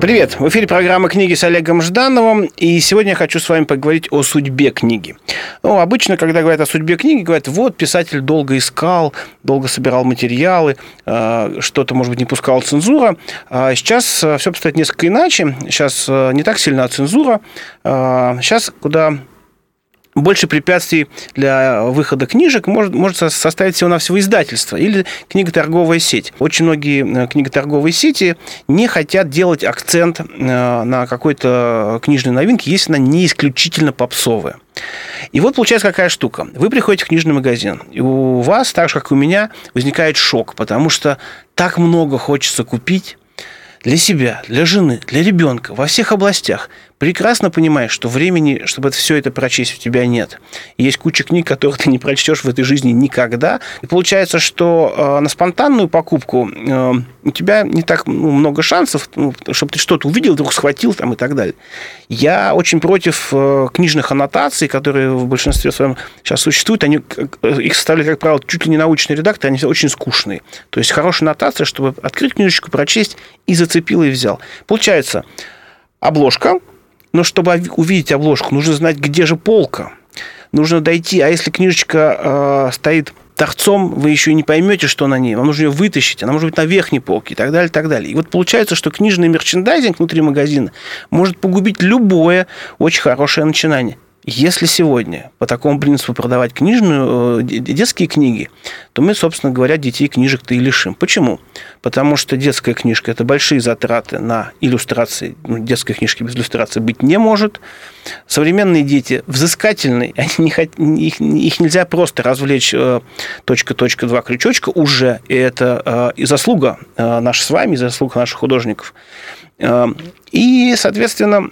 Привет! В эфире программа «Книги» с Олегом Ждановым, и сегодня я хочу с вами поговорить о судьбе книги. Ну, обычно, когда говорят о судьбе книги, говорят, вот, писатель долго искал, долго собирал материалы, э, что-то, может быть, не пускал цензура. А сейчас э, все обстоит несколько иначе. Сейчас э, не так сильна цензура. Сейчас куда больше препятствий для выхода книжек может, может составить всего-навсего издательство или книготорговая сеть. Очень многие э, книготорговые сети не хотят делать акцент э, на какой-то книжной новинке, если она не исключительно попсовая. И вот получается какая штука. Вы приходите в книжный магазин, и у вас, так же, как и у меня, возникает шок, потому что так много хочется купить, для себя, для жены, для ребенка, во всех областях, прекрасно понимаешь, что времени, чтобы все это прочесть, у тебя нет. есть куча книг, которых ты не прочтешь в этой жизни никогда. И получается, что э, на спонтанную покупку э, у тебя не так ну, много шансов, ну, чтобы ты что-то увидел, вдруг схватил там и так далее. Я очень против э, книжных аннотаций, которые в большинстве своем сейчас существуют. Они, их составляют, как правило, чуть ли не научный редактор, они очень скучные. То есть хорошая аннотация, чтобы открыть книжечку, прочесть и зацепил и взял. Получается, обложка, но чтобы увидеть обложку, нужно знать, где же полка. Нужно дойти, а если книжечка э, стоит торцом, вы еще и не поймете, что на ней. Вам нужно ее вытащить, она может быть на верхней полке и так далее, и так далее. И вот получается, что книжный мерчендайзинг внутри магазина может погубить любое очень хорошее начинание. Если сегодня по такому принципу продавать книжную, э, детские книги, то мы, собственно говоря, детей книжек-то и лишим. Почему? Потому что детская книжка – это большие затраты на иллюстрации. Ну, детской книжки без иллюстрации быть не может. Современные дети взыскательные, они не их, их нельзя просто развлечь э, точка, точка, два крючочка уже. И это э, и заслуга наша с вами, и заслуга наших художников. И, соответственно,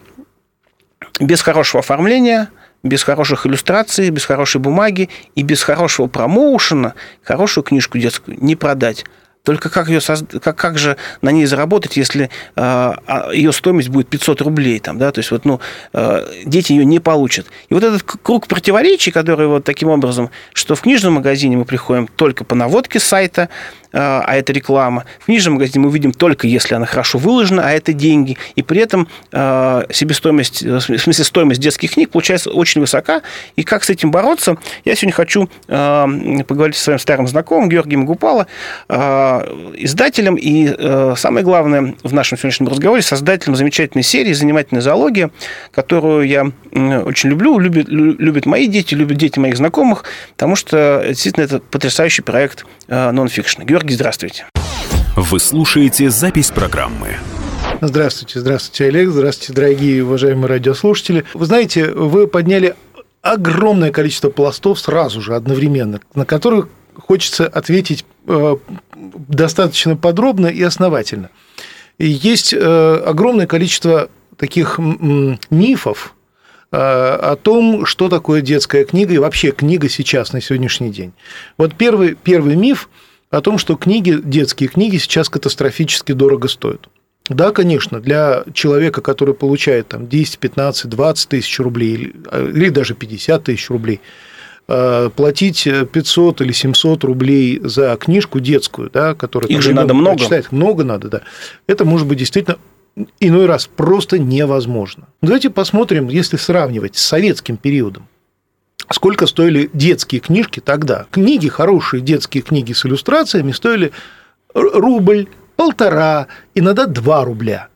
без хорошего оформления – без хороших иллюстраций, без хорошей бумаги и без хорошего промоушена хорошую книжку детскую не продать. Только как, ее созд... как, как же на ней заработать, если э, а, ее стоимость будет 500 рублей? Там, да? То есть вот, ну, э, дети ее не получат. И вот этот круг противоречий, который вот таким образом, что в книжном магазине мы приходим только по наводке сайта, а, а это реклама. В книжном магазине мы видим только, если она хорошо выложена, а это деньги. И при этом а, себестоимость, в смысле стоимость детских книг получается очень высока. И как с этим бороться, я сегодня хочу а, поговорить со своим старым знакомым Георгием Гупало, издателем и, самое главное, в нашем сегодняшнем разговоре, создателем замечательной серии «Занимательная зоология», которую я очень люблю, любят, любят мои дети, любят дети моих знакомых, потому что действительно это потрясающий проект нон-фикшн. Георгий Георгий, здравствуйте. Вы слушаете запись программы. Здравствуйте, здравствуйте, Олег, здравствуйте, дорогие уважаемые радиослушатели. Вы знаете, вы подняли огромное количество пластов сразу же, одновременно, на которых хочется ответить э, достаточно подробно и основательно. И есть э, огромное количество таких мифов э, о том, что такое детская книга и вообще книга сейчас на сегодняшний день. Вот первый, первый миф – о том, что книги, детские книги сейчас катастрофически дорого стоят. Да, конечно, для человека, который получает там 10, 15, 20 тысяч рублей или даже 50 тысяч рублей, э, платить 500 или 700 рублей за книжку детскую, да, которая... Их же надо много. Читать, много надо, да. Это может быть действительно иной раз просто невозможно. Давайте посмотрим, если сравнивать с советским периодом сколько стоили детские книжки тогда. Книги, хорошие детские книги с иллюстрациями стоили рубль, полтора, иногда два рубля.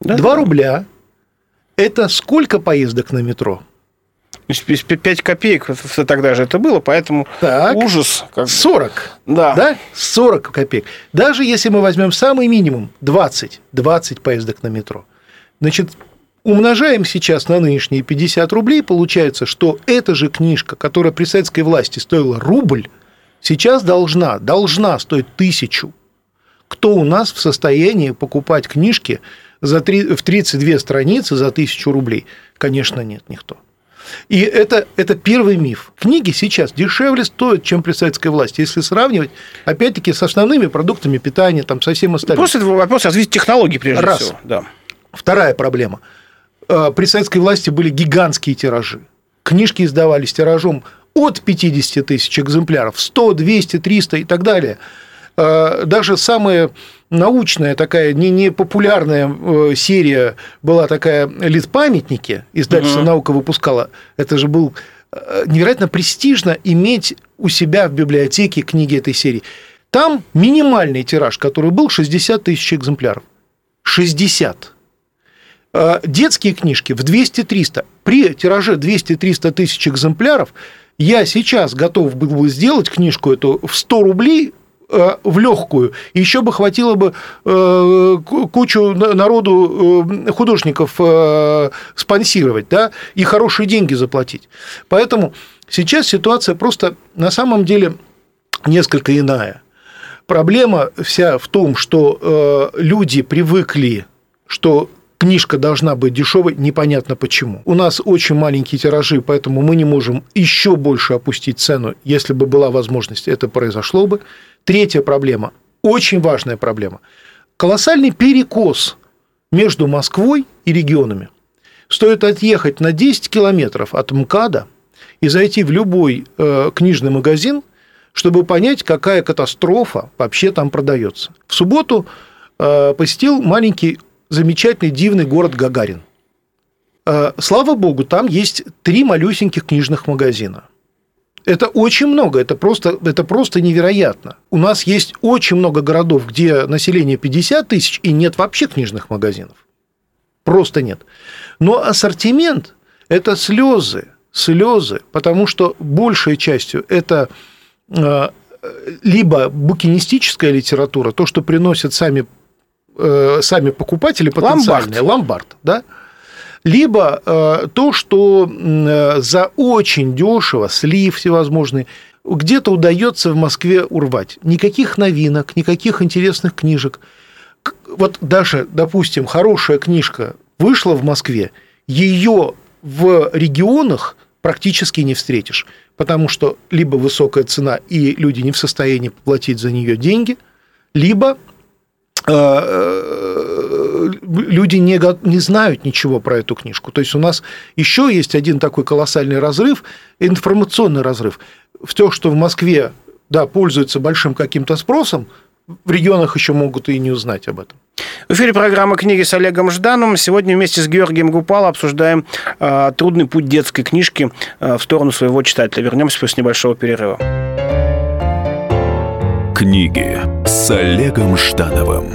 Два рубля – это сколько поездок на метро? 5 копеек тогда же это было, поэтому так, ужас. Как... 40. Да. да. 40 копеек. Даже если мы возьмем самый минимум 20, 20 поездок на метро, значит, Умножаем сейчас на нынешние 50 рублей, получается, что эта же книжка, которая при советской власти стоила рубль, сейчас должна, должна стоить тысячу. Кто у нас в состоянии покупать книжки за 3, в 32 страницы за тысячу рублей? Конечно, нет никто. И это, это первый миф. Книги сейчас дешевле стоят, чем при советской власти, если сравнивать, опять-таки, с основными продуктами питания, там, со всем остальным. Просто это вопрос развития технологий, прежде Раз. всего. Да. Вторая проблема – при советской власти были гигантские тиражи. книжки издавались тиражом от 50 тысяч экземпляров, 100, 200, 300 и так далее. Э, даже самая научная такая, не, не популярная э, серия была такая «Литпамятники», издательство угу. «Наука» выпускала. Это же был э, невероятно престижно иметь у себя в библиотеке книги этой серии. Там минимальный тираж, который был 60 тысяч экземпляров. 60. Детские книжки в 200-300. При тираже 200-300 тысяч экземпляров я сейчас готов был бы сделать книжку эту в 100 рублей Э, в легкую. Еще бы хватило бы э, кучу народу э, художников спонсировать, да, и хорошие деньги заплатить. Поэтому сейчас ситуация просто на самом деле несколько иная. Проблема вся в том, что люди привыкли, что книжка должна быть дешевой, непонятно почему. У нас очень маленькие тиражи, поэтому мы не можем еще больше опустить цену. Если бы была возможность, это произошло бы. Третья проблема, очень важная проблема. Колоссальный перекос между Москвой и регионами. Стоит отъехать на 10 километров от МКАДа и зайти в любой э, книжный магазин, чтобы понять, какая катастрофа вообще там продается. В субботу э, посетил маленький, замечательный, дивный город Гагарин. Э, слава богу, там есть три малюсеньких книжных магазина – это очень много, это просто, это просто невероятно. У нас есть очень много городов, где население 50 тысяч и нет вообще книжных магазинов. Просто нет. Но ассортимент – это слезы, слезы, потому что большей частью это э, либо букинистическая литература, то, что приносят сами, сами покупатели потенциальные, ломбард, ломбард да, либо э, то, что э, за очень дешево, слив всевозможный, где-то удается в Москве урвать. Никаких новинок, никаких интересных книжек. Вот даже, допустим, хорошая книжка вышла в Москве, ее в регионах практически не встретишь, потому что либо высокая цена, и люди не в состоянии платить за нее деньги, либо Э, люди не, не знают ничего про эту книжку. То есть у нас еще есть один такой колоссальный разрыв, информационный разрыв. В том, что в Москве да, пользуются большим каким-то спросом, в регионах еще могут и не узнать об этом. В эфире программа «Книги» с Олегом Ждановым. Сегодня вместе с Георгием Гупало обсуждаем э, трудный путь детской книжки э, в сторону своего читателя. Вернемся после небольшого перерыва. Книги с Олегом Ждановым.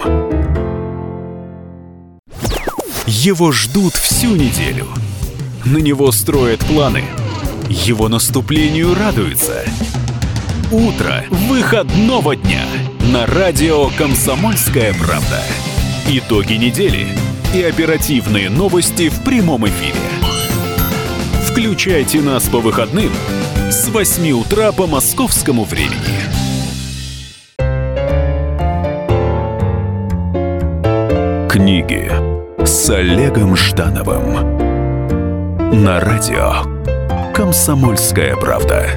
Его ждут всю неделю. На него строят планы. Его наступлению радуются. Утро выходного дня на радио «Комсомольская правда». Итоги недели и оперативные новости в прямом эфире. Включайте нас по выходным с 8 утра по московскому времени. Книги с Олегом Ждановым на радио Комсомольская правда.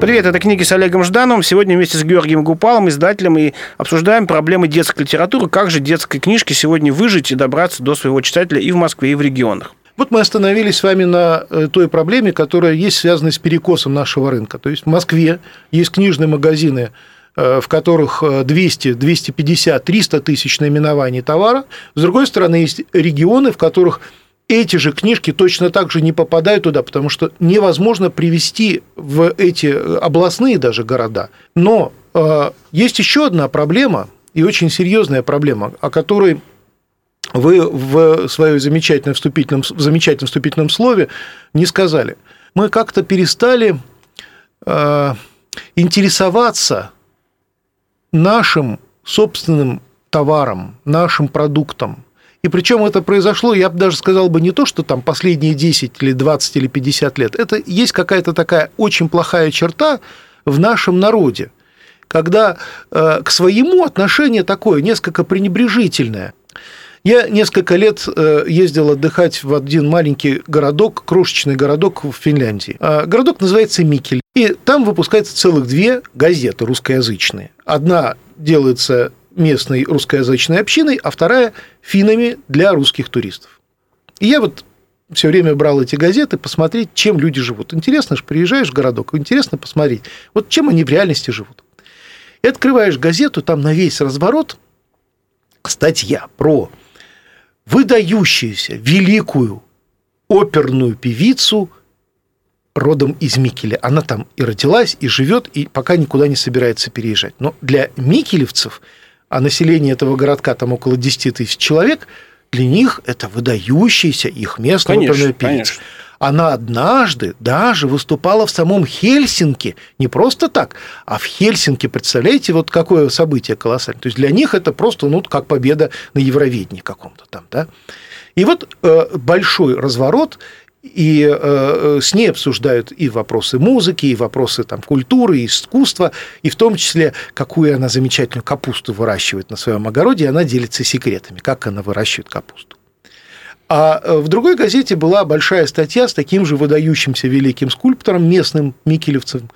Привет, это книги с Олегом Ждановым. Сегодня вместе с Георгием Гупалом, издателем, и обсуждаем проблемы детской литературы, как же детской книжке сегодня выжить и добраться до своего читателя и в Москве, и в регионах. Вот мы остановились с вами на э, той проблеме, которая есть связана с перекосом нашего рынка. То есть в Москве есть книжные магазины, в которых 200, 250, 300 тысяч наименований товара. С другой стороны, есть регионы, в которых эти же книжки точно так же не попадают туда, потому что невозможно привести в эти областные даже города. Но э, есть еще одна проблема, и очень серьезная проблема, о которой вы в своем замечательном вступительном, в замечательном вступительном слове не сказали. Мы как-то перестали э, интересоваться нашим собственным товаром, нашим продуктом. И причем это произошло, я бы даже сказал бы не то, что там последние 10 или 20 или 50 лет. Это есть какая-то такая очень плохая черта в нашем народе, когда э, к своему отношение такое несколько пренебрежительное. Я несколько лет э, ездил отдыхать в один маленький городок, крошечный городок в Финляндии. А городок называется Микель. И там выпускается целых две газеты русскоязычные. Одна делается местной русскоязычной общиной, а вторая финами для русских туристов. И я вот все время брал эти газеты, посмотреть, чем люди живут. Интересно же, приезжаешь в городок, интересно посмотреть, вот чем они в реальности живут. И открываешь газету, там на весь разворот статья про выдающуюся, великую оперную певицу родом из Микеля. Она там и родилась, и живет, и пока никуда не собирается переезжать. Но для микелевцев, а население этого городка там около 10 тысяч человек, для них это выдающаяся их местная конечно, оперная певица. Конечно. Она однажды даже выступала в самом Хельсинки, не просто так, а в Хельсинки, представляете, вот какое событие колоссальное. То есть для них это просто, ну, как победа на Евровидении каком-то там, да. И вот э, большой разворот, и э, э, с ней обсуждают и вопросы музыки, и вопросы там, культуры, и искусства, и в том числе, какую она замечательную капусту выращивает на своем огороде, и она делится секретами, как она выращивает капусту. А э, в другой газете была большая статья с таким же выдающимся великим скульптором, местным микелевцем,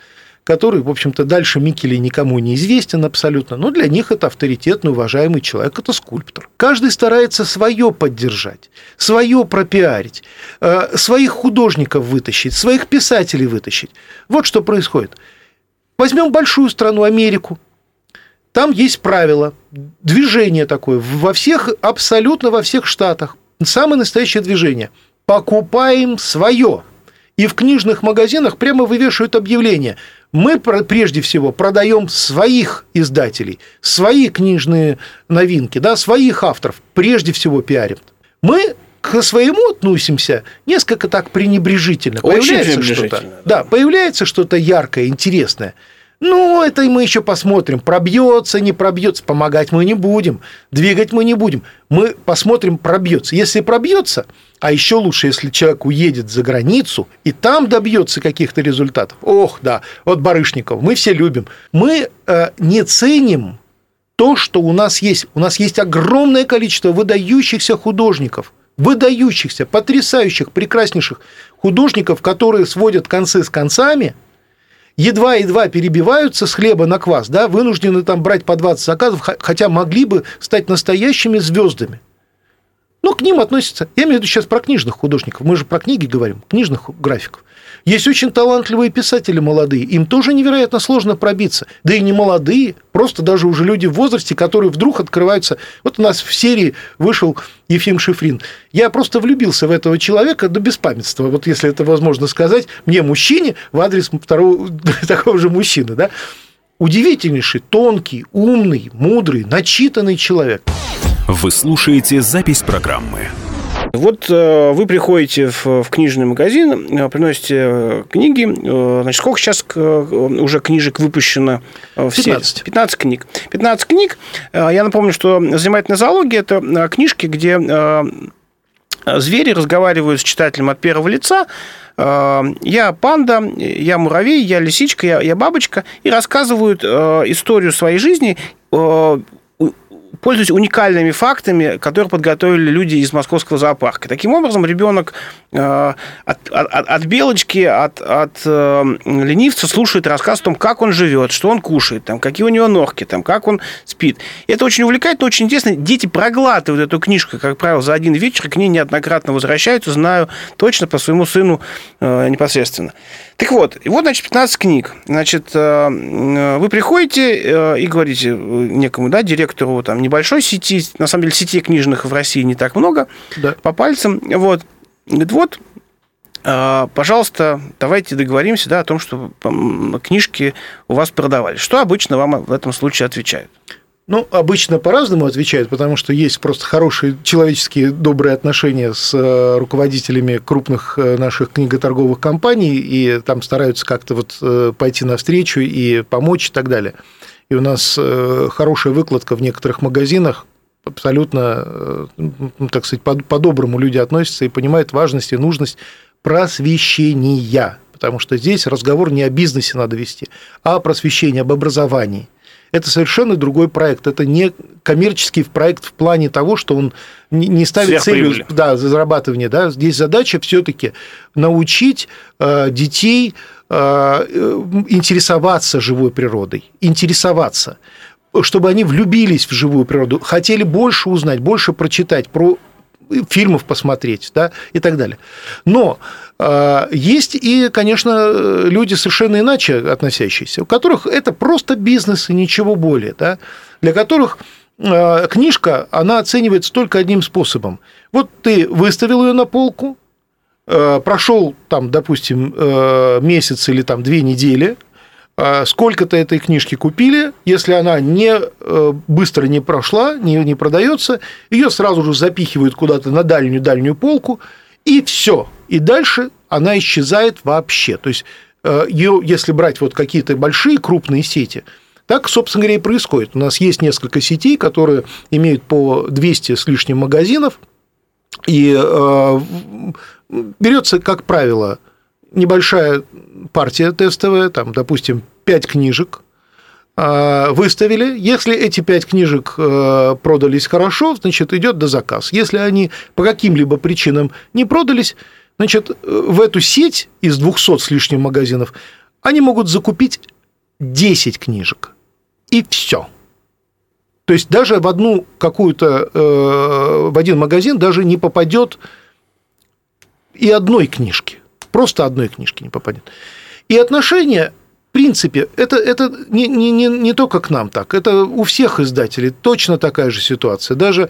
который, в общем-то, дальше Микелей никому не известен абсолютно, но для них это авторитетный, уважаемый человек, это скульптор. Каждый старается свое поддержать, свое пропиарить, э, своих художников вытащить, своих писателей вытащить. Вот что происходит. Возьмем большую страну Америку. Там есть правило, движение такое во всех, абсолютно во всех штатах. Самое настоящее движение. Покупаем свое. И в книжных магазинах прямо вывешивают объявление. Мы прежде всего продаем своих издателей, свои книжные новинки, да, своих авторов, прежде всего пиарим. Мы к своему относимся несколько так пренебрежительно. Очень появляется что-то, да. да, появляется что-то яркое, интересное – ну, это мы еще посмотрим, пробьется, не пробьется, помогать мы не будем, двигать мы не будем. Мы посмотрим, пробьется. Если пробьется, а еще лучше, если человек уедет за границу и там добьется каких-то результатов. Ох, да, вот Барышников, мы все любим. Мы э, не ценим то, что у нас есть. У нас есть огромное количество выдающихся художников, выдающихся, потрясающих, прекраснейших художников, которые сводят концы с концами – едва-едва перебиваются с хлеба на квас, да, вынуждены там брать по 20 заказов, хотя могли бы стать настоящими звездами. Но к ним относятся, я имею в виду сейчас про книжных художников, мы же про книги говорим, книжных графиков. Есть очень талантливые писатели молодые, им тоже невероятно сложно пробиться. Да и не молодые, просто даже уже люди в возрасте, которые вдруг открываются. Вот у нас в серии вышел Ефим Шифрин. Я просто влюбился в этого человека до беспамятства, вот если это возможно сказать, мне, мужчине, в адрес второго такого же мужчины, да. Удивительнейший, тонкий, умный, мудрый, начитанный человек. Вы слушаете запись программы. Вот э, вы приходите в, в книжный магазин, э, приносите э, книги. Значит, сколько сейчас уже книжек выпущено в 15. серии? 15 книг. 15 книг. Я напомню, что «Занимательная зоология» – это книжки, где звери разговаривают с читателем от первого лица, я панда, я муравей, я лисичка, я, я бабочка, и рассказывают историю своей жизни пользуясь уникальными фактами, которые подготовили люди из московского зоопарка. Таким образом, ребенок э, от, от, от белочки, от, от э, ленивца слушает рассказ о том, как он живет, что он кушает, там, какие у него ногти, там, как он спит. Это очень увлекательно, очень интересно. Дети проглатывают эту книжку, как правило, за один вечер, к ней неоднократно возвращаются, знаю точно по своему сыну э, непосредственно. Так вот, и вот, значит, 15 книг. Значит, вы приходите и говорите некому, да, директору там, небольшой сети, на самом деле сетей книжных в России не так много, да. по пальцам, вот, говорит, вот, пожалуйста, давайте договоримся да, о том, что книжки у вас продавали. Что обычно вам в этом случае отвечают? Ну, обычно по-разному отвечают, потому что есть просто хорошие человеческие добрые отношения с э, руководителями крупных э, наших книготорговых компаний, и там стараются как-то вот э, пойти навстречу и помочь и так далее. И у нас хорошая выкладка в некоторых магазинах, абсолютно, так сказать, по-доброму люди относятся и понимают важность и нужность просвещения. Потому что здесь разговор не о бизнесе надо вести, а о просвещении, об образовании. Это совершенно другой проект. Это не коммерческий проект в плане того, что он не ставит целью да, зарабатывания. Да. Здесь задача все-таки научить э, детей Э, интересоваться живой природой, интересоваться, чтобы они влюбились в живую природу, хотели больше узнать, больше прочитать про фильмов посмотреть, да, и так далее. Но э, есть и, конечно, люди совершенно иначе относящиеся, у которых это просто бизнес и ничего более, да, для которых э, книжка, она оценивается только одним способом. Вот ты выставил ее на полку, э, прошел там, допустим, месяц или там две недели, а сколько-то этой книжки купили, если она не быстро не прошла, не, не продается, ее сразу же запихивают куда-то на дальнюю-дальнюю полку, и все. И дальше она исчезает вообще. То есть э, ее, если брать вот какие-то большие крупные сети, так, собственно говоря, и происходит. У нас есть несколько сетей, которые имеют по 200 с лишним магазинов, и э, берется, как правило, небольшая партия тестовая, там, допустим, 5 книжек, выставили. Если эти пять книжек э, продались хорошо, значит, идет до заказ. Если они по каким-либо причинам не продались, значит, в эту сеть из 200 с лишним магазинов они могут закупить 10 книжек. И все. То есть даже в одну какую-то, э, в один магазин даже не попадет и одной книжки. Просто одной книжки не попадет. И отношения, принципе, это, это не, не, не, не только к нам так, это у всех издателей точно такая же ситуация. Даже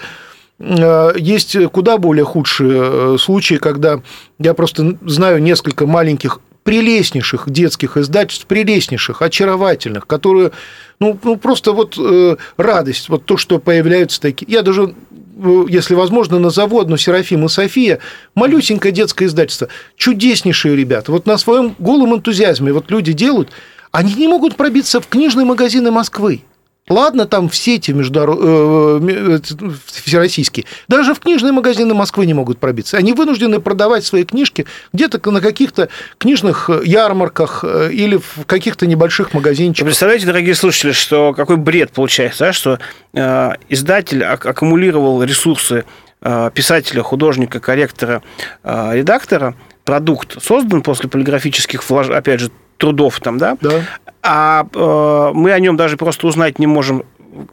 э, есть куда более худшие э, случаи, когда я просто знаю несколько маленьких прелестнейших детских издательств, прелестнейших, очаровательных, которые, ну, ну просто вот э, радость, вот то, что появляются такие. Я даже если возможно, назову одну Серафим и София, малюсенькое детское издательство, чудеснейшие ребята. Вот на своем голом энтузиазме вот люди делают, они не могут пробиться в книжные магазины Москвы. Ладно, там в сети международные, э, э, всероссийские. Даже в книжные магазины Москвы не могут пробиться. Они вынуждены продавать свои книжки где-то на каких-то книжных ярмарках э, или в каких-то небольших магазинчиках. представляете, дорогие слушатели, что какой бред получается, да? что издатель аккумулировал ресурсы писателя, художника, корректора, редактора, продукт создан после полиграфических, опять же, трудов там, да? Да а э, мы о нем даже просто узнать не можем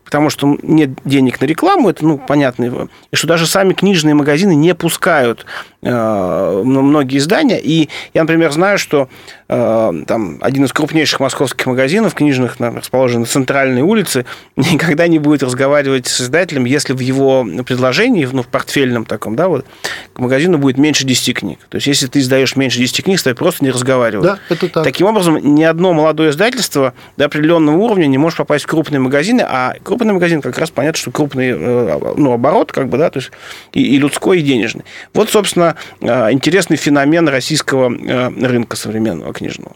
потому что нет денег на рекламу, это, ну, понятно, и что даже сами книжные магазины не пускают многие издания, и я, например, знаю, что э, там один из крупнейших московских магазинов книжных, расположен на центральной улице, никогда не будет разговаривать с издателем, если в его предложении, ну, в портфельном таком, да, вот, к магазину будет меньше 10 книг. То есть, если ты издаешь меньше 10 книг, с тобой просто не разговаривают. Да, это так. Таким образом, ни одно молодое издательство до определенного уровня не может попасть в крупные магазины, а крупный магазин как раз понятно, что крупный э, ну, оборот, как бы, да, то есть и, и людской, и денежный. Вот, собственно, э, интересный феномен российского э, рынка современного книжного.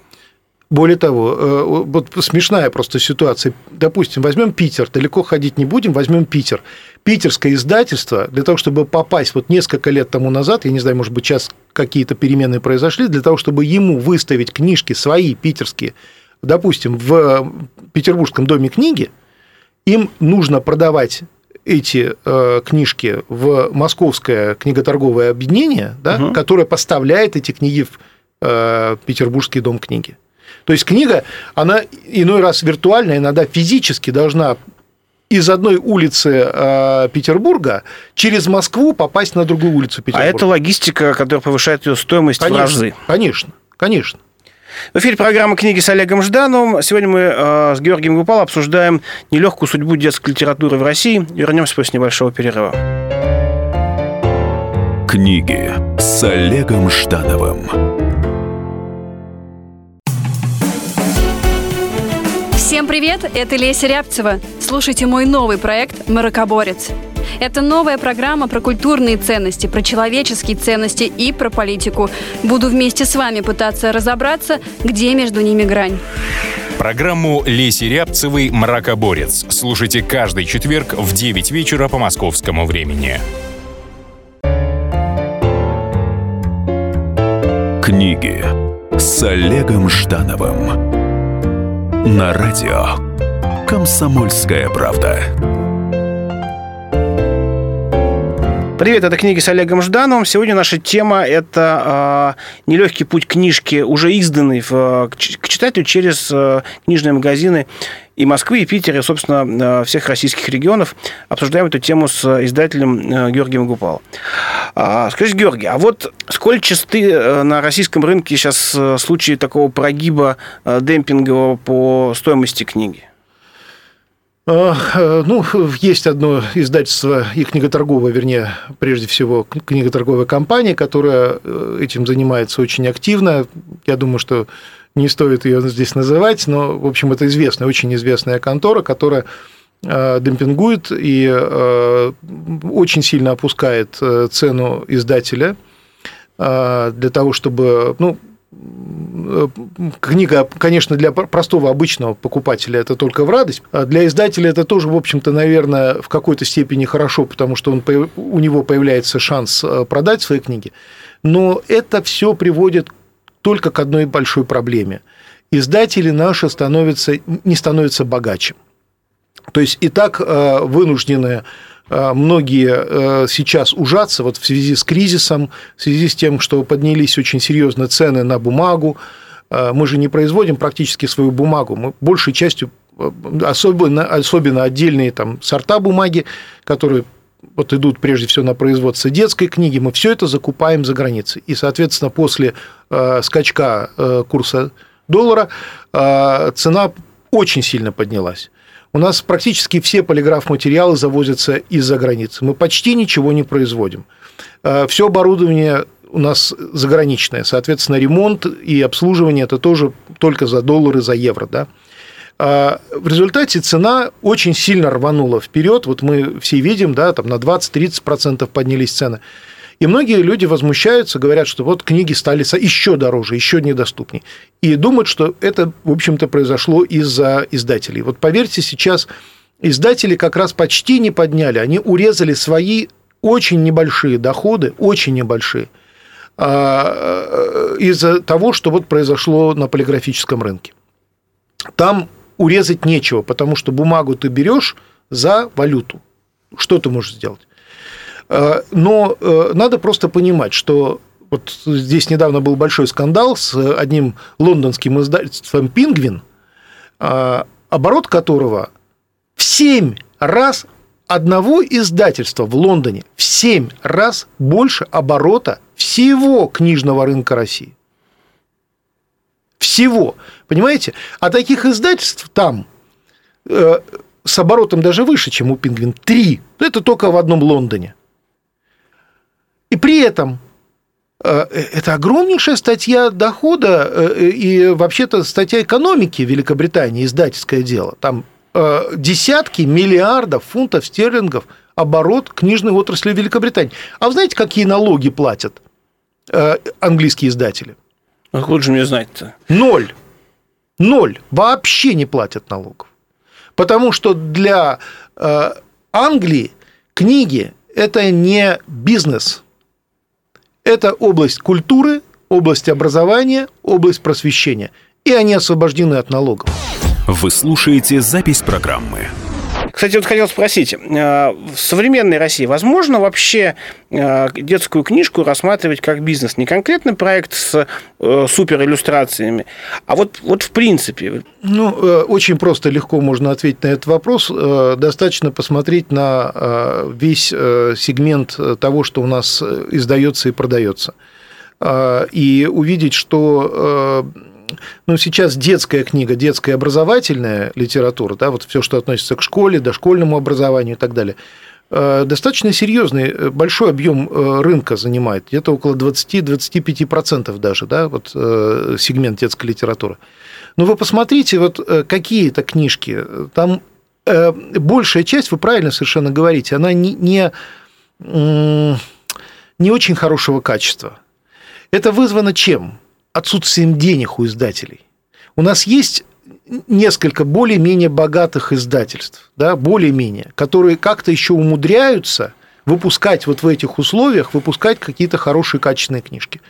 Более того, вот смешная просто ситуация. Допустим, возьмем Питер, далеко ходить не будем, возьмем Питер. Питерское издательство для того, чтобы попасть вот несколько лет тому назад, я не знаю, может быть, сейчас какие-то перемены произошли, для того, чтобы ему выставить книжки свои питерские, допустим, в Петербургском доме книги – им нужно продавать эти э, книжки в Московское книготорговое объединение, да, угу. которое поставляет эти книги в э, Петербургский дом книги. То есть книга, она иной раз виртуальная, иногда физически должна из одной улицы э, Петербурга через Москву попасть на другую улицу Петербурга. А это логистика, которая повышает ее стоимость конечно, в разы. Конечно, конечно. В эфире программа «Книги с Олегом Ждановым». Сегодня мы э, с Георгием Гупал обсуждаем нелегкую судьбу детской литературы в России. Вернемся после небольшого перерыва. Книги с Олегом Ждановым. Всем привет, это Леся Рябцева. Слушайте мой новый проект «Маракоборец». Это новая программа про культурные ценности, про человеческие ценности и про политику. Буду вместе с вами пытаться разобраться, где между ними грань. Программу Леси Рябцевой «Мракоборец» слушайте каждый четверг в 9 вечера по московскому времени. Книги с Олегом Ждановым на радио «Комсомольская правда». Привет, это книги с Олегом Ждановым. Сегодня наша тема – это э, нелегкий путь книжки, уже изданный в, к читателю через э, книжные магазины и Москвы, и Питера, и, собственно, э, всех российских регионов. Обсуждаем эту тему с издателем Георгием Гупал. А, скажите, Георгий, а вот сколь часты на российском рынке сейчас случаи такого прогиба демпингового по стоимости книги? А, ну, есть одно издательство и книготорговое, вернее, прежде всего, книготорговая компания, которая э, этим занимается очень активно. Я думаю, что не стоит ее здесь называть, но, в общем, это известная, очень известная контора, которая э, демпингует и э, очень сильно опускает цену издателя для того, чтобы, ну, книга, конечно, для простого обычного покупателя это только в радость, а для издателя это тоже, в общем-то, наверное, в какой-то степени хорошо, потому что он, у него появляется шанс э, продать свои книги. Но это все приводит только к одной большой проблеме. Издатели наши становятся, не становятся богаче. То есть и так э, вынуждены многие э, сейчас ужатся вот в связи с кризисом, в связи с тем, что поднялись очень серьезно цены на бумагу. Э, мы же не производим практически свою бумагу. Мы большей частью, особенно, особенно отдельные там, сорта бумаги, которые вот идут прежде всего на производство детской книги, мы все это закупаем за границей. И, соответственно, после скачка курса доллара цена очень сильно поднялась. У нас практически все полиграф-материалы завозятся из-за границы. Мы почти ничего не производим. Э, все оборудование у нас заграничное. Соответственно, ремонт и обслуживание – это тоже только за доллары, за евро. Да? А в результате цена очень сильно рванула вперед. Вот мы все видим, да, там на 20-30% поднялись цены. И многие люди возмущаются, говорят, что вот книги стали еще дороже, еще недоступнее. И думают, что это, в общем-то, произошло из-за издателей. Вот поверьте, сейчас издатели как раз почти не подняли, они урезали свои очень небольшие доходы, очень небольшие, а, из-за того, что вот произошло на полиграфическом рынке. Там урезать нечего, потому что бумагу ты берешь за валюту. Что ты можешь сделать? Э, но э, надо просто понимать, что вот здесь недавно был большой скандал с одним лондонским издательством «Пингвин», э, оборот которого в 7 раз одного издательства в Лондоне в 7 раз больше оборота всего книжного рынка России. Всего. Понимаете? А таких издательств там э, с оборотом даже выше, чем у Пингвин. Три. Это только в одном Лондоне. И при этом э, это огромнейшая статья дохода э, и вообще-то статья экономики Великобритании, издательское дело. Там э, десятки миллиардов фунтов стерлингов оборот книжной отрасли Великобритании. А вы знаете, какие налоги платят английские издатели? А лучше мне знать-то. Ноль. Ноль. Вообще не платят налогов. Потому что для Англии книги – это не бизнес – это область культуры, область образования, область просвещения. И они освобождены от налогов. Вы слушаете запись программы. Кстати, вот хотел спросить, э, в современной России возможно вообще э, детскую книжку рассматривать как бизнес? Не конкретно проект с э, супер иллюстрациями, а вот, вот в принципе. Ну, очень просто, легко можно ответить на этот вопрос. Достаточно посмотреть на весь сегмент того, что у нас издается и продается. И увидеть, что ну, сейчас детская книга, детская образовательная литература, да, вот все, что относится к школе, дошкольному образованию и так далее, э, достаточно серьезный, э, большой объем э, рынка занимает, где-то около 20-25% даже, да, вот сегмент детской литературы. Но вы посмотрите, вот какие это книжки, там большая часть, вы правильно совершенно говорите, она не, не, не очень хорошего качества. Это вызвано чем? Отсутствием денег у издателей. У нас есть несколько более-менее богатых издательств, да, более-менее, которые как-то еще умудряются выпускать вот в этих условиях, выпускать какие-то хорошие качественные книжки.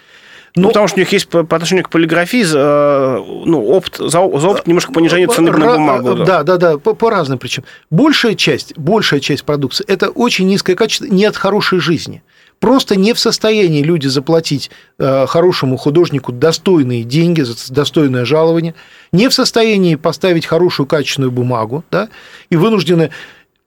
Ну, потому что у них есть по, отношению к полиграфии ну, опыт, за, за опыт немножко понижение цены на бумагу. Да, да, да, по, по разным причинам. Большая часть, большая часть продукции – это очень низкое качество, не от хорошей жизни. Просто не в состоянии люди заплатить э, хорошему художнику достойные деньги, за достойное жалование, не в состоянии поставить хорошую качественную бумагу, да, и вынуждены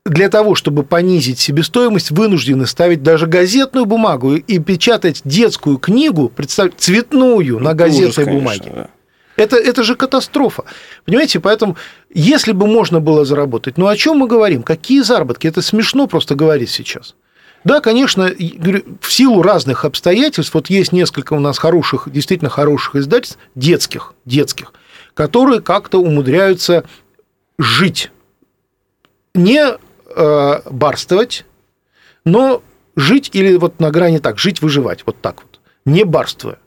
для того, чтобы понизить себестоимость, вынуждены ставить даже газетную бумагу и печатать детскую книгу, представь, цветную на газетной ужас, конечно, бумаге. Да. Это, это же катастрофа. Понимаете, поэтому, если бы можно было заработать, ну о чем мы говорим? Какие заработки? Это смешно просто говорить сейчас. Да, конечно, в силу разных обстоятельств, вот есть несколько у нас хороших, действительно хороших издательств, детских, детских, которые как-то умудряются жить. Не э, барствовать, но жить или вот на грани так, жить, выживать, вот так вот, не барствуя.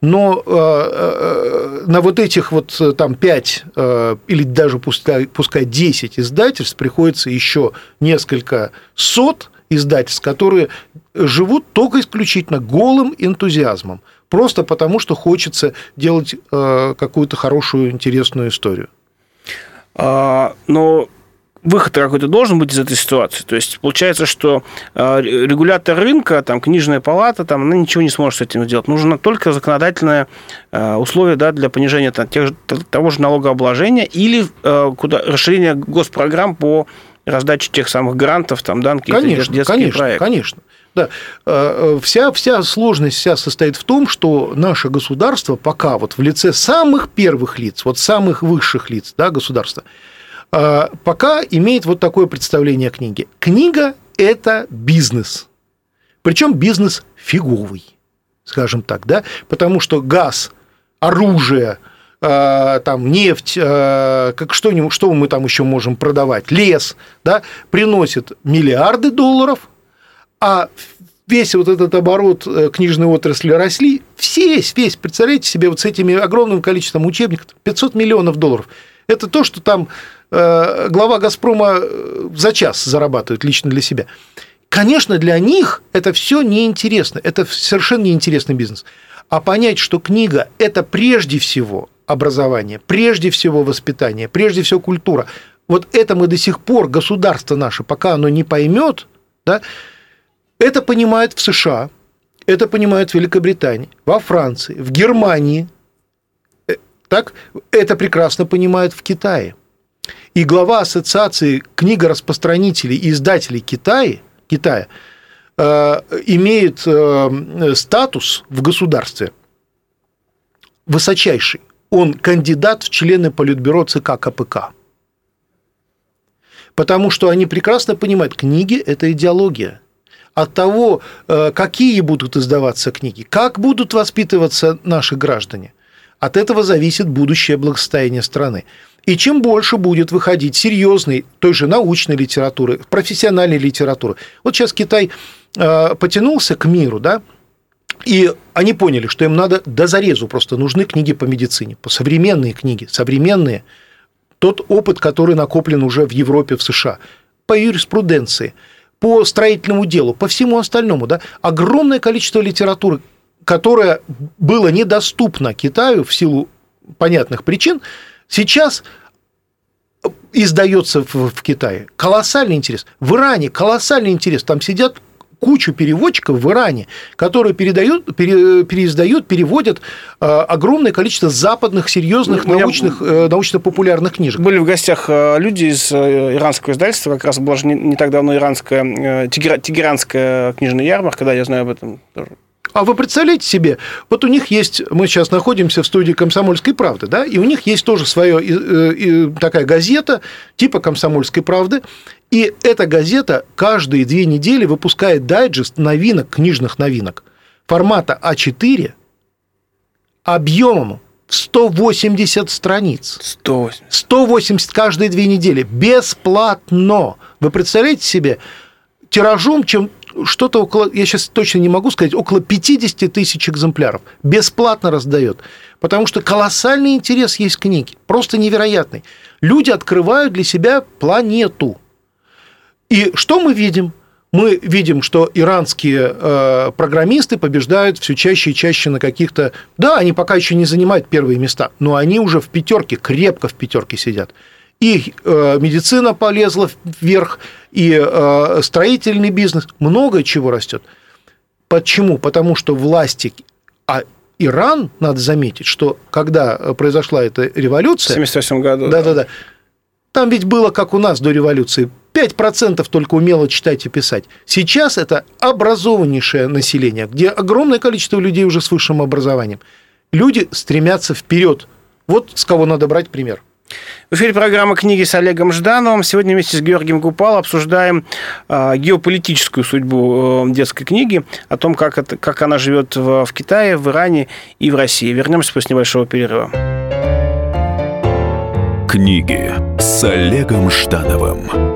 Но э, э, на вот этих вот э, там 5 э, или даже пускай, пускай 10 издательств приходится еще несколько сот издательств, которые живут только исключительно голым энтузиазмом, просто потому что хочется делать э, какую-то хорошую, интересную историю. А, но выход какой-то должен быть из этой ситуации. То есть получается, что э, регулятор рынка, там, книжная палата, там, она ничего не сможет с этим сделать. Нужно только законодательное э, условие да, для понижения там, тех, того же налогообложения или куда, расширение госпрограмм по раздаче тех самых грантов, там, да, какие-то конечно, детские конечно, проекты. Конечно, да. Вся, вся сложность вся состоит в том, что наше государство пока вот в лице самых первых лиц, вот самых высших лиц да, государства, а, пока имеет вот такое представление о книге. Книга – это бизнес. Причем бизнес фиговый, скажем так, да, потому что газ, оружие, там нефть, а, как что, что мы там еще можем продавать, лес, да, приносит миллиарды долларов, а весь вот этот оборот э, книжной отрасли росли, весь, весь, представляете себе, вот с этими огромным количеством учебников, 500 миллионов долларов. Это то, что там Э, глава «Газпрома» э, за час зарабатывает лично для себя. Конечно, для них это все неинтересно, это совершенно неинтересный бизнес. А понять, что книга – это прежде всего образование, прежде всего воспитание, прежде всего культура, вот это мы до сих пор, государство наше, пока оно не поймет, да, это понимают в США, это понимают в Великобритании, во Франции, в Германии, э, так, это прекрасно понимают в Китае – и глава Ассоциации книгораспространителей и издателей Китая, Китая э, имеет э, статус в государстве высочайший. Он кандидат в члены Политбюро ЦК КПК. Потому что они прекрасно понимают, книги – это идеология. От того, э, какие будут издаваться книги, как будут воспитываться наши граждане, от этого зависит будущее благосостояние страны. И чем больше будет выходить серьезной, той же научной литературы, профессиональной литературы. Вот сейчас Китай э, потянулся к миру, да, и они поняли, что им надо до зарезу просто нужны книги по медицине, по современные книги, современные, тот опыт, который накоплен уже в Европе, в США, по юриспруденции, по строительному делу, по всему остальному, да, огромное количество литературы, которое было недоступно Китаю в силу понятных причин, Сейчас издается в, в Китае. Колоссальный интерес. В Иране колоссальный интерес. Там сидят кучу переводчиков в Иране, которые передают, пере, переиздают, переводят э, огромное количество западных, серьезных, ну, научных, э, научно-популярных книжек. Были в гостях э, люди из иранского издательства, как раз была же не, не так давно иранская, э, тегеранская книжная ярмарка, когда я знаю об этом а вы представляете себе, вот у них есть, мы сейчас находимся в студии «Комсомольской правды», да, и у них есть тоже своя такая газета типа «Комсомольской правды», и эта газета каждые две недели выпускает дайджест новинок, книжных новинок формата А4 объемом в 180 страниц. 180. 180 каждые две недели. Бесплатно. Вы представляете себе? Тиражом, чем что-то около, я сейчас точно не могу сказать, около 50 тысяч экземпляров. Бесплатно раздает. Потому что колоссальный интерес есть к книге. Просто невероятный. Люди открывают для себя планету. И что мы видим? мы видим, что иранские э, программисты побеждают все чаще и чаще на каких-то... Да, они пока еще не занимают первые места, но они уже в пятерке, крепко в пятерке сидят. И э, медицина полезла вверх, и э, строительный бизнес, много чего растет. Почему? Потому что власти, а Иран, надо заметить, что когда произошла эта революция... В 1978 году. Да-да-да. Там ведь было, как у нас до революции, 5% только умело читать и писать. Сейчас это образованнейшее население, где огромное количество людей уже с высшим образованием. Люди стремятся вперед. Вот с кого надо брать пример. В эфире программа «Книги» с Олегом Ждановым. Сегодня вместе с Георгием Купал обсуждаем э, геополитическую судьбу э, детской книги, о том, как, это, как она живет в, в Китае, в Иране и в России. Вернемся после небольшого перерыва. Книги с Олегом Ждановым.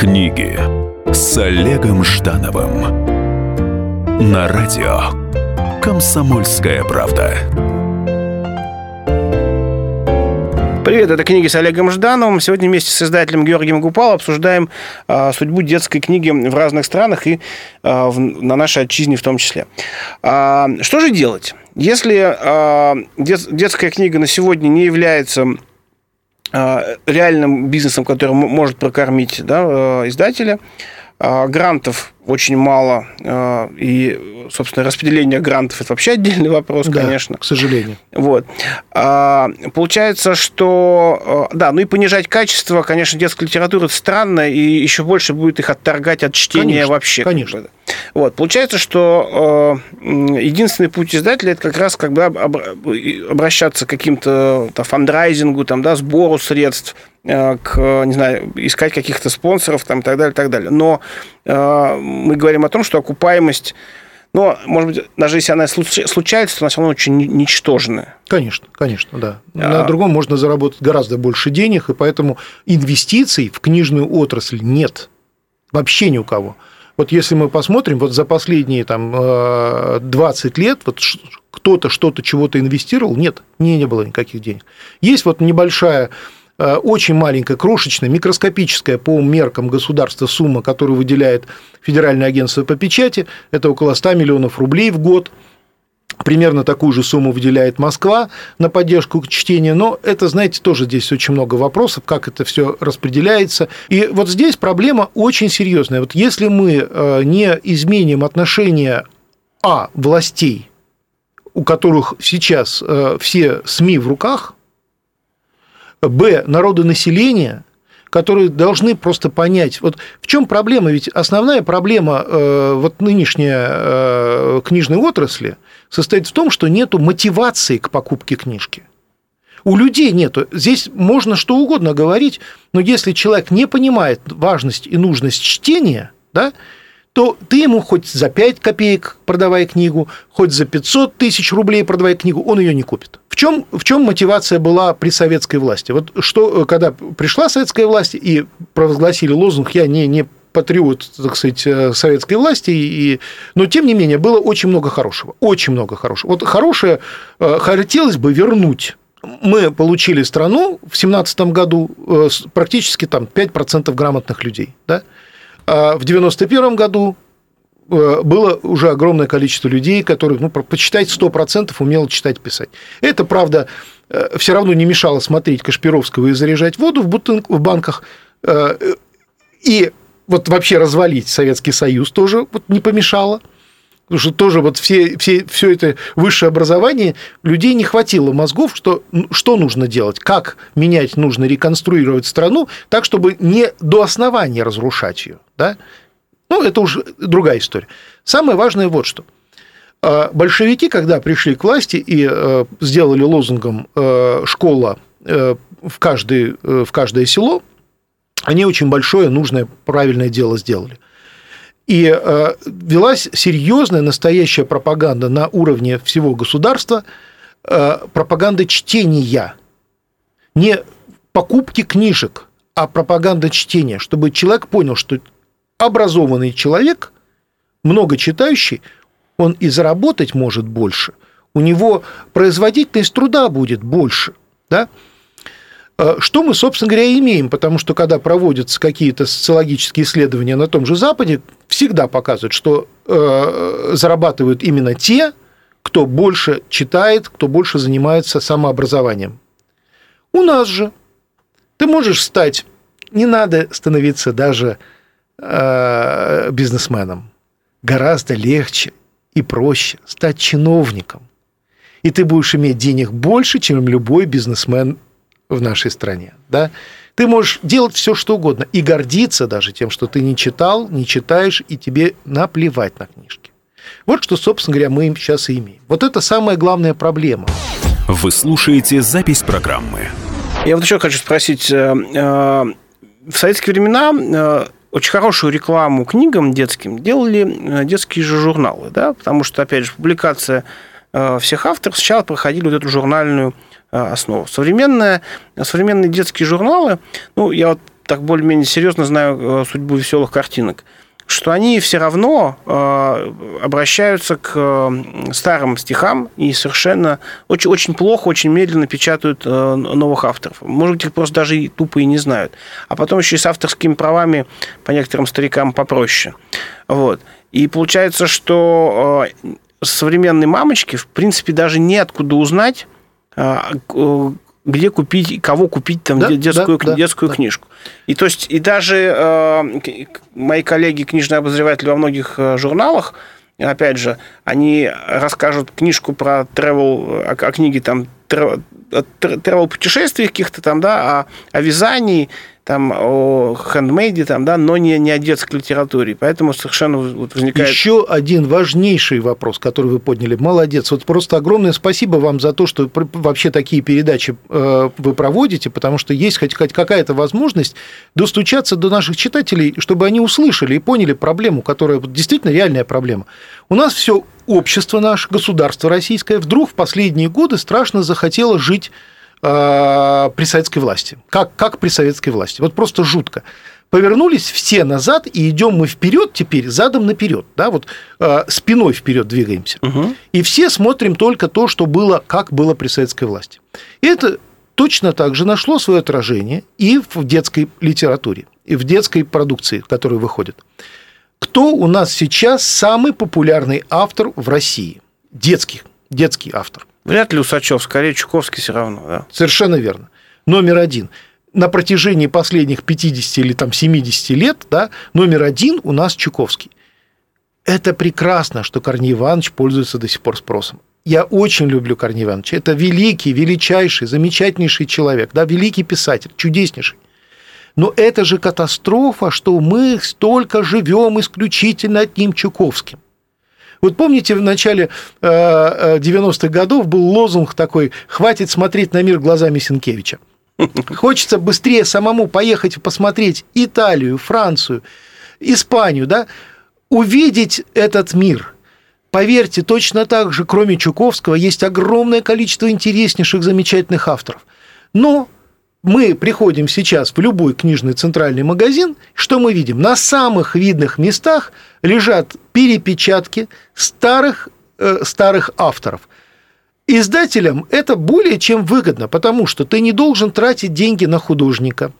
Книги с Олегом Ждановым на радио «Комсомольская правда». Привет, это книги с Олегом Ждановым. Сегодня вместе с издателем Георгием Гупал обсуждаем а, судьбу детской книги в разных странах и а, в, на нашей отчизне в том числе. А, что же делать? Если а, дет, детская книга на сегодня не является реальным бизнесом, который может прокормить да, а, издателя, а, грантов очень мало, а, и, собственно, распределение грантов – это вообще отдельный вопрос, да, конечно. к сожалению. Вот. А, получается, что, да, ну и понижать качество, конечно, детской литературы – это странно, и еще больше будет их отторгать от чтения конечно, вообще. Конечно. Вот. Получается, что единственный путь издателя – это как раз когда обращаться к каким-то фандрайзингу, там, да, сбору средств, Э, к, не знаю, искать каких-то спонсоров там, и так далее, и так далее. Но э, мы говорим о том, что окупаемость но, может быть, даже если она случается, то она все равно очень ничтожная. Конечно, конечно, да. На а... другом можно заработать гораздо больше денег, и поэтому инвестиций в книжную отрасль нет. Вообще ни у кого. Вот если мы посмотрим, вот за последние там, 20 э, лет вот кто-то что-то чего-то инвестировал, нет, не, не было никаких денег. Есть вот небольшая Э, очень маленькая, крошечная, микроскопическая по меркам государства сумма, которую выделяет Федеральное агентство по печати, это около 100 миллионов рублей в год. Примерно такую же сумму выделяет Москва на поддержку чтения, но это, знаете, тоже здесь очень много вопросов, как это все распределяется. И вот здесь проблема очень серьезная. Вот если мы э, не изменим отношение а властей, у которых сейчас э, все СМИ в руках, б, народонаселения, которые должны просто понять, вот в чем проблема, ведь основная проблема э, вот нынешняя э, книжной отрасли состоит в том, что нету мотивации к покупке книжки. У людей нету. Здесь можно что угодно говорить, но если человек не понимает важность и нужность чтения, да, то ты ему хоть за 5 копеек продавая книгу, хоть за 500 тысяч рублей продавая книгу, он ее не купит. Чем, в чем мотивация была при советской власти? Вот что, когда пришла советская власть и провозгласили лозунг «я не, не патриот, так сказать, э, советской власти, и... но тем не менее было очень много хорошего, очень много хорошего. Вот хорошее э, хотелось бы вернуть. Мы получили страну в 2017 году э, практически там 5% грамотных людей, да? А в 1991 году э, было уже огромное количество людей, которые, ну, почитать 100% умело читать писать. Это, правда, э, все равно не мешало смотреть Кашпировского и заряжать воду в, бутын... в банках. Э, и вот вообще развалить Советский Союз тоже вот не помешало. Потому что тоже вот все, все, все это высшее образование, людей не хватило мозгов, что, что нужно делать, как менять нужно, реконструировать страну так, чтобы не до основания разрушать ее. Да? Ну, это уже другая история. Самое важное вот что. А большевики, когда пришли к власти и э, сделали лозунгом э, «школа э, в, каждый, в каждое село», они очень большое, нужное, правильное дело сделали. И велась серьезная, настоящая пропаганда на уровне всего государства, пропаганда чтения, не покупки книжек, а пропаганда чтения, чтобы человек понял, что образованный человек, много читающий – он и заработать может больше, у него производительность труда будет больше. Да? Э, что мы, собственно говоря, имеем, потому что когда проводятся какие-то социологические исследования на том же Западе, всегда показывают, что э, зарабатывают именно те, кто больше читает, кто больше занимается самообразованием. У нас же ты можешь стать, не надо становиться даже э, бизнесменом, гораздо легче и проще стать чиновником. И ты будешь иметь денег больше, чем любой бизнесмен в нашей стране. Да? Ты можешь делать все, что угодно, и гордиться даже тем, что ты не читал, не читаешь, и тебе наплевать на книжки. Вот что, собственно говоря, мы сейчас и имеем. Вот это самая главная проблема. Вы слушаете запись программы. Я вот еще хочу спросить. Э, э, в советские времена э, очень хорошую рекламу книгам детским делали э, детские же журналы, да, потому что, опять же, публикация э, всех авторов сначала проходили вот эту журнальную э, основу. Современные, современные детские журналы, ну, я вот так более-менее серьезно знаю судьбу веселых картинок – что они все равно э, обращаются к э, старым стихам и совершенно очень, очень плохо, очень медленно печатают э, новых авторов. Может быть, их просто даже и тупо и не знают. А потом еще и с авторскими правами по некоторым старикам попроще. Вот. И получается, что современной мамочке, в принципе, даже неоткуда узнать, где купить, кого купить там да, детскую, да, детскую да, книжку. И то есть, и даже э, мои коллеги, книжные обозреватели во многих э, журналах, опять же, они расскажут книжку про travel, о, о книге там travel путешествий каких-то там, да, о, о вязании, там, о хендмейде, там, да, но не, не о детской литературе. Поэтому совершенно вот возникает... Еще один важнейший вопрос, который вы подняли. Молодец. Вот просто огромное спасибо вам за то, что вообще такие передачи э, вы проводите, потому что есть хоть, какая-то возможность достучаться до наших читателей, чтобы они услышали и поняли проблему, которая действительно реальная проблема. У нас все общество наше, государство российское, вдруг в последние годы страшно захотело жить э, при советской власти. Как, как при советской власти. Вот просто жутко. Повернулись все назад, и идем мы вперед теперь, задом наперед, да, вот э, спиной вперед двигаемся. Угу. И все смотрим только то, что было, как было при советской власти. И это точно так же нашло свое отражение и в детской литературе, и в детской продукции, которая выходит. Кто у нас сейчас самый популярный автор в России? Детский, детский автор. Вряд ли Усачев, скорее Чуковский все равно. Да? Совершенно верно. Номер один. На протяжении последних 50 или там 70 лет да, номер один у нас Чуковский. Это прекрасно, что Корней Иванович пользуется до сих пор спросом. Я очень люблю Корнея Ивановича. Это великий, величайший, замечательнейший человек, да, великий писатель, чудеснейший. Но это же катастрофа, что мы столько живем исключительно одним Чуковским. Вот помните, в начале 90-х э, э, годов был лозунг такой «Хватит смотреть на мир глазами Сенкевича». Хочется быстрее самому поехать и посмотреть Италию, Францию, Испанию, да, увидеть этот мир. Поверьте, точно так же, кроме Чуковского, есть огромное количество интереснейших, замечательных авторов. Но мы приходим сейчас в любой книжный центральный магазин, что мы видим? На самых видных местах лежат перепечатки старых, э, старых авторов. Издателям это более чем выгодно, потому что ты не должен тратить деньги на художника,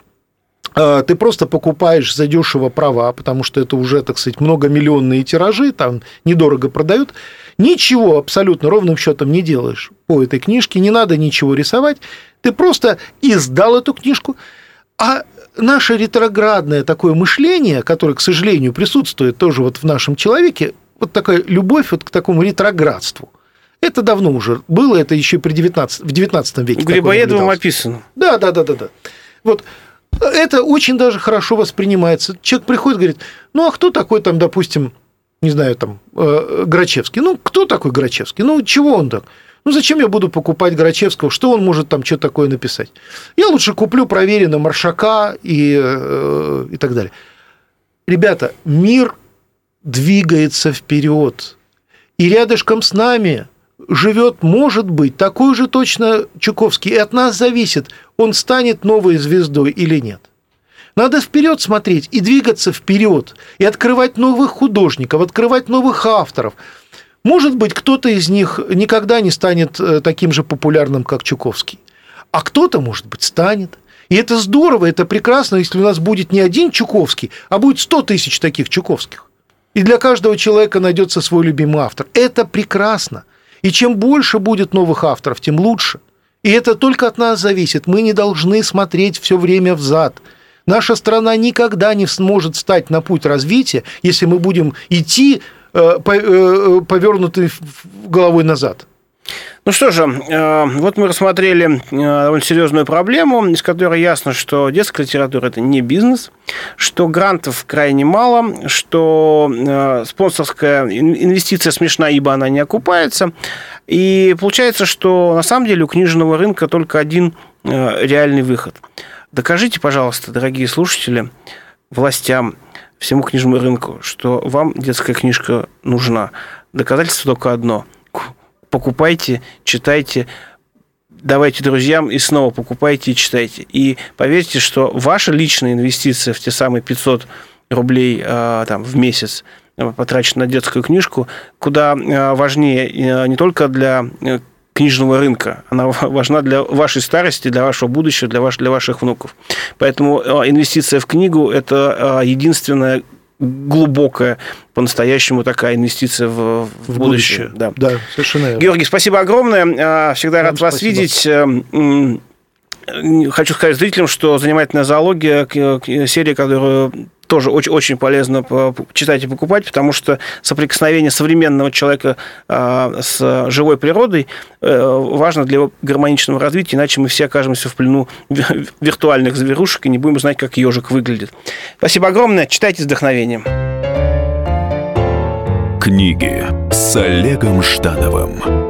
ты просто покупаешь задешево права, потому что это уже, так сказать, многомиллионные тиражи, там недорого продают. Ничего абсолютно ровным счетом не делаешь по этой книжке, не надо ничего рисовать. Ты просто издал эту книжку, а наше ретроградное такое мышление, которое, к сожалению, присутствует тоже вот в нашем человеке, вот такая любовь вот к такому ретроградству. Это давно уже было, это еще при 19, в 19 веке. Грибоедовым описано. Да, да, да, да, да. Вот это очень даже хорошо воспринимается. Человек приходит и говорит, ну а кто такой там, допустим, не знаю, там, э, Грачевский. Ну, кто такой Грачевский? Ну, чего он так? Ну, зачем я буду покупать Грачевского? Что он может там что-то такое написать? Я лучше куплю проверенно Маршака и, э, и так далее. Ребята, мир двигается вперед. И рядышком с нами живет, может быть, такой же точно Чуковский. И от нас зависит, он станет новой звездой или нет. Надо вперед смотреть и двигаться вперед, и открывать новых художников, открывать новых авторов. Может быть, кто-то из них никогда не станет э, таким же популярным, как Чуковский. А кто-то, может быть, станет. И это здорово, это прекрасно, если у нас будет не один Чуковский, а будет 100 тысяч таких Чуковских. И для каждого человека найдется свой любимый автор. Это прекрасно. И чем больше будет новых авторов, тем лучше. И это только от нас зависит. Мы не должны смотреть все время взад. Наша страна никогда не сможет стать на путь развития, если мы будем идти э, э, повернутой головой назад. Ну что же, э, вот мы рассмотрели довольно серьезную проблему, из которой ясно, что детская литература – это не бизнес, что грантов крайне мало, что спонсорская инвестиция смешна, ибо она не окупается. И получается, что на самом деле у книжного рынка только один реальный выход – Докажите, пожалуйста, дорогие слушатели, властям, всему книжному рынку, что вам детская книжка нужна. Доказательство только одно. Покупайте, читайте, давайте друзьям и снова покупайте и читайте. И поверьте, что ваша личная инвестиция в те самые 500 рублей а, там, в месяц, а, потраченная на детскую книжку, куда а, важнее не только для э, книжного рынка. Она важна для вашей старости, для вашего будущего, для, ваш, для ваших внуков. Поэтому э, инвестиция в книгу – это э, единственная глубокая, по-настоящему такая инвестиция в, в, будущее. будущее. Да. да, совершенно верно. Георгий, спасибо огромное. Э, всегда Вам рад спасибо. вас видеть. Хочу сказать зрителям, что занимательная зоология, серия, которую тоже очень, очень полезно читать и покупать, потому что соприкосновение современного человека а, с живой природой э, важно для его гармоничного развития, иначе мы все окажемся в плену виртуальных зверушек и не будем знать, как ежик выглядит. Спасибо огромное. Читайте с вдохновением. Книги с Олегом Ждановым.